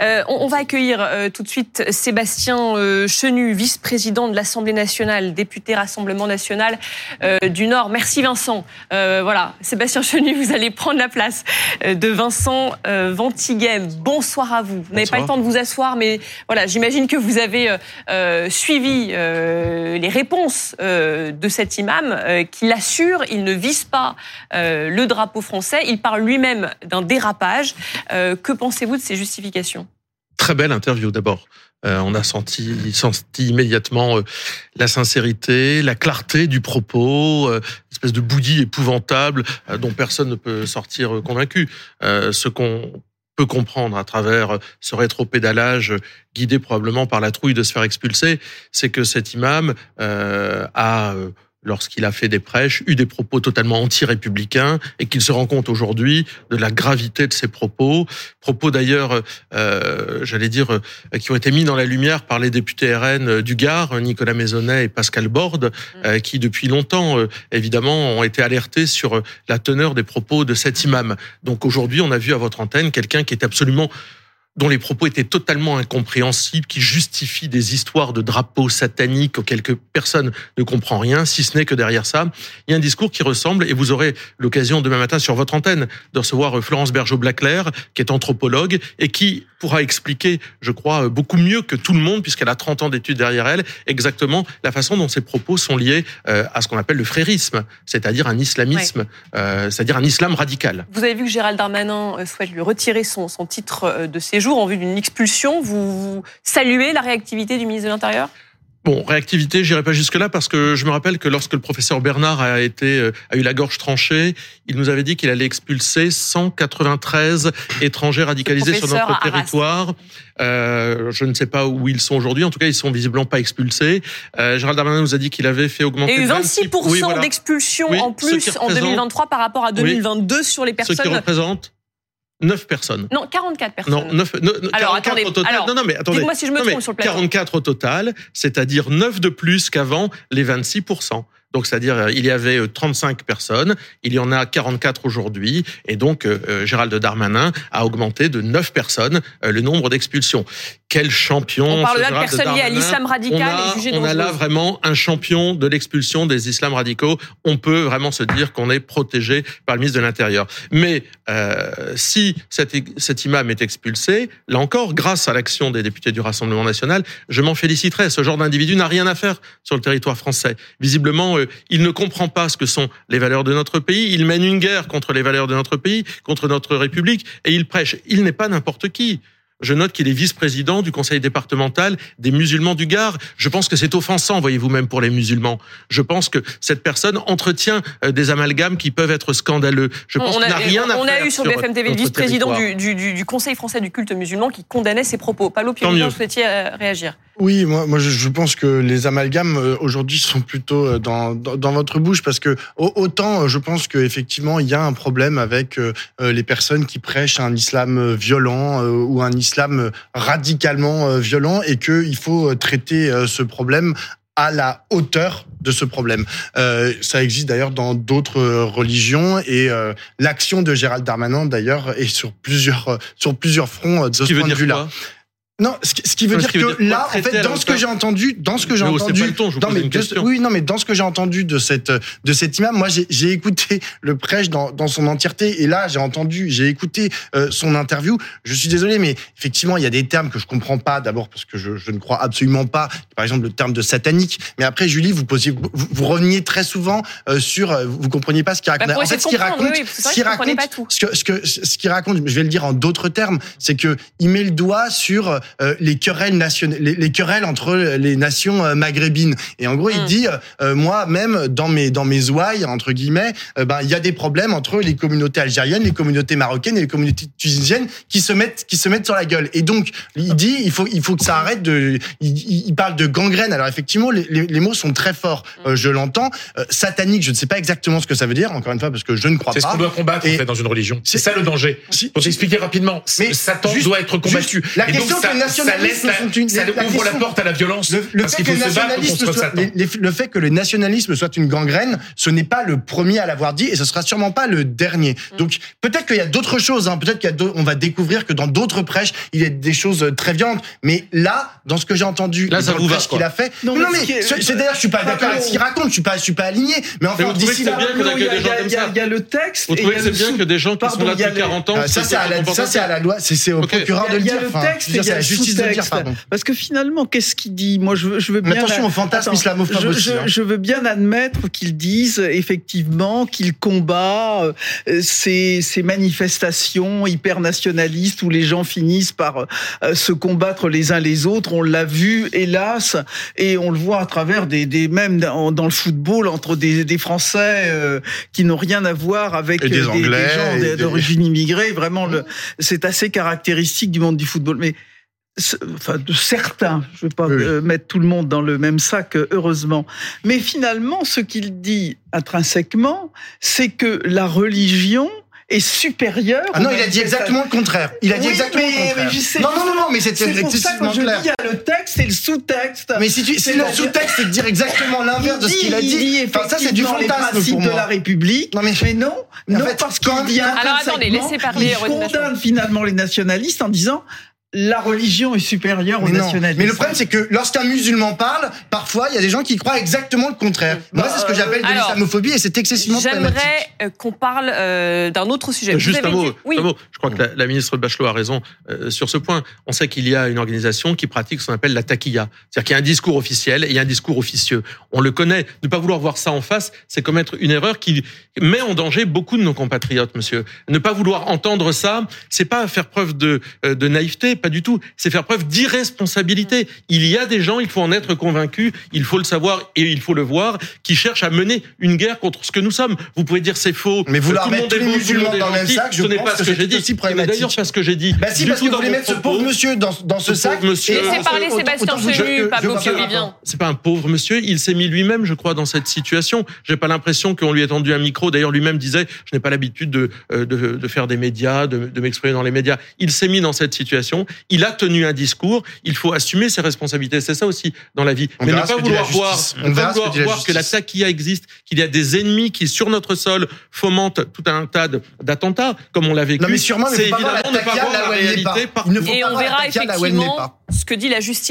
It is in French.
Euh, on, va accueillir euh, tout de suite Sébastien euh, Chenu, vice-président de l'Assemblée nationale, député Rassemblement national du Nord. Merci Vincent. voilà, Sébastien Chenu, vous allez prendre la place de Vincent Ventighem. Bonsoir à vous. Vous n'avez pas le temps de vous asseoir, mais voilà, j'imagine que vous avez suivi les réponses de cet imam qui l'assure, il ne vise pas le drapeau français, il parle lui-même d'un dérapage. que pensez-vous de ces justifications? Très belle interview d'abord. Euh, on a senti, immédiatement euh, la sincérité, la clarté du propos, euh, espèce de bouillie épouvantable euh, dont personne ne peut sortir convaincu. ce qu'on peut comprendre à travers ce rétro-pédalage guidé probablement par la trouille de se faire expulser, c'est que cet imam a lorsqu'il a fait des prêches, eu des propos totalement anti-républicains et qu'il se rend compte aujourd'hui de la gravité de ses propos. Propos d'ailleurs, euh, j'allais dire, euh, qui ont été mis dans la lumière par les députés RN du Gard, Nicolas Maisonnet et Pascal Borde, mm. euh, qui depuis longtemps, euh, évidemment, ont été alertés sur la teneur des propos de cet imam. Donc aujourd'hui, on a vu à votre antenne quelqu'un qui est absolument dont les propos étaient totalement incompréhensibles, qui justifient des histoires de drapeaux sataniques auxquelles personne ne comprend rien, si ce n'est que derrière ça, il y a un discours qui ressemble, et vous aurez l'occasion demain matin sur votre antenne de recevoir Florence Bergeau-Blaclair, qui est anthropologue, et qui pourra expliquer, je crois, beaucoup mieux que tout le monde, puisqu'elle a 30 ans d'études derrière elle, exactement la façon dont ces propos sont liés euh, à ce qu'on appelle le frérisme, c'est-à-dire un islamisme, euh, c'est-à-dire un islam radical. Vous avez vu que Gérald Darmanin euh, souhaite lui retirer son, son titre de séjour en vue d'une expulsion. Vous saluez la réactivité du ministre de l'Intérieur? Bon, réactivité, j'irai pas jusque là parce que je me rappelle que lorsque le professeur Bernard a été euh, a eu la gorge tranchée, il nous avait dit qu'il allait expulser 193 étrangers radicalisés sur notre territoire. Euh, je ne sais pas où ils sont aujourd'hui. En tout cas, ils sont visiblement pas expulsés. Euh, Gérald Darmanin nous a dit qu'il avait fait augmenter. Et eu 26 d'expulsions en plus en 2023 par rapport à 2022 sur les personnes. Ce qui représente 9 personnes. Non, 44 personnes. Non, 9, alors, attendez, au total. non, non, mais attendez. Dites-moi si je me trompe sur le plateau. 44 au total, c'est-à-dire 9 de plus qu'avant les 26 donc, c'est-à-dire, euh, il y avait 35 euh, personnes, il y en a 44 aujourd'hui, et donc euh, Gérald Darmanin a augmenté de 9 personnes le nombre d'expulsions. Quel champion On parle là de personnes liées à l'islam radical on a, et On a là vraiment un champion de l'expulsion des islams radicaux. On peut vraiment se dire qu'on est protégé par le ministre de l'Intérieur. Mais euh, si cet, cet imam est expulsé, là encore, grâce à l'action des députés du Rassemblement national, je m'en féliciterai. Ce genre d'individu n'a rien à faire sur le territoire français. Visiblement, il ne comprend pas ce que sont les valeurs de notre pays. Il mène une guerre contre les valeurs de notre pays, contre notre République, et il prêche. Il n'est pas n'importe qui. Je note qu'il est vice-président du conseil départemental des musulmans du Gard. Je pense que c'est offensant, voyez-vous même pour les musulmans. Je pense que cette personne entretient euh, des amalgames qui peuvent être scandaleux. Je pense qu'il n'a rien à on faire. On a eu sur, BFM TV le vice-président du, du, du, Conseil français du culte musulman qui condamnait ces propos. Palo Piron, vous souhaitiez euh, réagir oui, moi, moi je pense que les amalgames euh, aujourd'hui sont plutôt euh, dans, dans, votre bouche parce que autant je pense qu'effectivement il y a un problème avec les personnes qui prêchent un islam violent ou un islam radicalement violent et qu'il faut traiter ce problème à la hauteur de ce problème. Euh, ça existe d'ailleurs dans d'autres religions et l'action de Gérald Darmanin d'ailleurs est sur plusieurs sur plusieurs fronts de ce, point de vue-là. Non, ce qui veut dire que là, en fait, dans ce que j'ai entendu, dans ce que j'ai entendu, oui, non, mais dans ce que j'ai entendu de cette de cet imam, moi, j'ai écouté le prêche dans, dans son entièreté, et là, j'ai entendu, j'ai écouté euh, son interview. Je suis désolé, mais effectivement, il y a des termes que je comprends pas. D'abord parce que je, je, ne crois absolument pas, par exemple, le terme de satanique. Mais après, Julie, vous posiez, vous, vous reveniez très souvent euh, sur, euh, vous compreniez pas ce qu'il raconte. Bah, en fait, ce qu'il raconte, ce qu'il raconte, ce que ce que ce qu'il raconte, je vais le dire en d'autres termes, c'est que il met le doigt sur les querelles nationales, les, querelles entre les nations euh, maghrébines. Et en gros, il mm. dit, euh, moi même dans mes dans mes ouailles entre guillemets, ben il y a des problèmes entre les communautés algériennes, les communautés marocaines et les communautés tunisiennes qui se mettent qui se mettent sur la gueule. Et donc il dit, il faut il faut que ça arrête de. Il, parle de gangrène. Alors effectivement, les, les, mots sont très forts. Mm. je l'entends. satanique, je ne sais pas exactement ce que ça veut dire. Encore une fois, parce que je ne crois pas. C'est ce qu'on doit combattre en fait dans une religion. C'est ça le danger. Si, Pour t'expliquer rapidement, mais Satan doit être combattu. la question que que les nationalistes ça, sont une, ça la ouvre la porte à la violence. Le, le parce fait qu'il que faut le se battre nationalisme contre soit, Satan. les- les- le fait que le nationalisme soit une gangrène, ce n'est pas le premier à l'avoir dit et ce sera sûrement pas le dernier. Mm. Donc peut-être qu'il y a d'autres choses. Hein, peut-être qu'il y a d'autres- on va découvrir que dans d'autres prêches il y a des choses très violentes. Mais là, dans ce que j'ai entendu, Là, et ça dans vous le prêche qu'il a fait, Non, non, mais mais, ce qui est- c'est d'ailleurs je suis pas d'accord avec ce qu'il raconte. Je suis pas, je suis pas aligné. Mais enfin, d'ici là, bien que Non, il y a- le texte. Vous trouvez que c'est bien que des gens qui sont là depuis le- 40 ans euh, ça c'est à la, comportent ça c'est à la loi, c'est au Ok. procureur de le Il y a dire. le texte la le justice de dire. Pardon. Parce que finalement, qu'est-ce qu'il dit Moi, je veux, je veux Mais bien. attention au fantasme Attends, islamophobe je, aussi, je- hein. je veux bien admettre qu'ils disent effectivement qu'ils combattent euh, ces, ces manifestations hyper nationalistes où les gens finissent par euh, se combattre les uns les autres. On l'a vu, hélas, et on le voit à travers des, des même dans, dans le football entre des, des Français euh, qui n'ont rien à voir avec des Anglais, gens des- d'origine immigrée. Vraiment, le, c'est assez caractéristique du monde du football. Mais enfin de certains, je ne vais pas Oui, euh, mettre tout le monde dans le même sac, euh, heureusement. Mais finalement, ce qu'il dit intrinsèquement, c'est que la religion est supérieure. Ah non, il a dit exactement le contraire. Il a dit Oui, exactement mais- le contraire. mais non, non, non, non, mais c'était C'est pour ça que je clair. dis, il y a le texte et le sous-texte. Mais si tu, si le sous-texte c'est de dire exactement l'inverse de ce qu'il a il dit, enfin ça c'est du fantasme pour de la moi. République. Non, mais- mais non, non fait, parce qu'il dit Alors, attendez, laissez parler il condamne finalement les nationalistes en disant la religion est supérieure non. nationalistes. mais le problème, c'est que lorsqu'un musulman parle, parfois, il y a des gens qui croient exactement le contraire. Moi, c'est ce que j'appelle de l'islamophobie et c'est excessivement problématique. J'aimerais euh, qu'on parle euh, d'un autre sujet. Vous Juste un mot, dit- Oui. un mot. Je crois que la, la ministre Bachelot a raison euh, sur ce point. On sait qu'il y a une organisation qui pratique ce qu'on appelle la taquilla. C'est-à-dire qu'il y a un discours officiel et il y a un discours officieux. On le connaît. Ne pas vouloir voir ça en face, c'est commettre une erreur qui met en danger beaucoup de nos compatriotes, monsieur. Ne pas vouloir entendre ça, c'est pas faire preuve de, euh, de naïveté, pas du tout. C'est faire preuve d'irresponsabilité. Il y a des gens, il faut en être convaincu, il faut le savoir et il faut le voir, qui cherchent à mener une guerre contre ce que nous sommes. Vous pouvez dire c'est faux. Mais vouloir tout le mettre monde est beau, tout le musulmans monde est dans le même gentil. sac, je ce n'est pense pas que ce que c'est j'ai dit. D'ailleurs, pas ce que j'ai dit. Bah si, Du parce que vous voulez mettre ce pauvre monsieur dans, dans ce Ce sac. pauvre monsieur. Laissez parler Sébastien vous- Chenu, Pablo je- Vivien. C'est pas un pauvre monsieur, il s'est mis lui-même, je crois, dans cette situation. J'ai pas l'impression qu'on lui ait tendu un micro. D'ailleurs, lui-même disait, je n'ai pas l'habitude de, euh, de, de faire des médias, de, de m'exprimer dans les médias. Il s'est mis dans cette situation. Il a tenu un discours. Il faut assumer ses responsabilités. C'est ça aussi dans la vie. On Mais ne pas que vouloir voir, justice. On ne pas que vouloir la voir que la taquilla existe, qu'il y a des ennemis qui, sur notre sol, fomentent tout un tas d'attentats, comme on l'a vécu. Non mais sûrement, mais c'est faut pas voir évidemment la ne pas voir la réalité par Et on verra effectivement ce que dit la justice.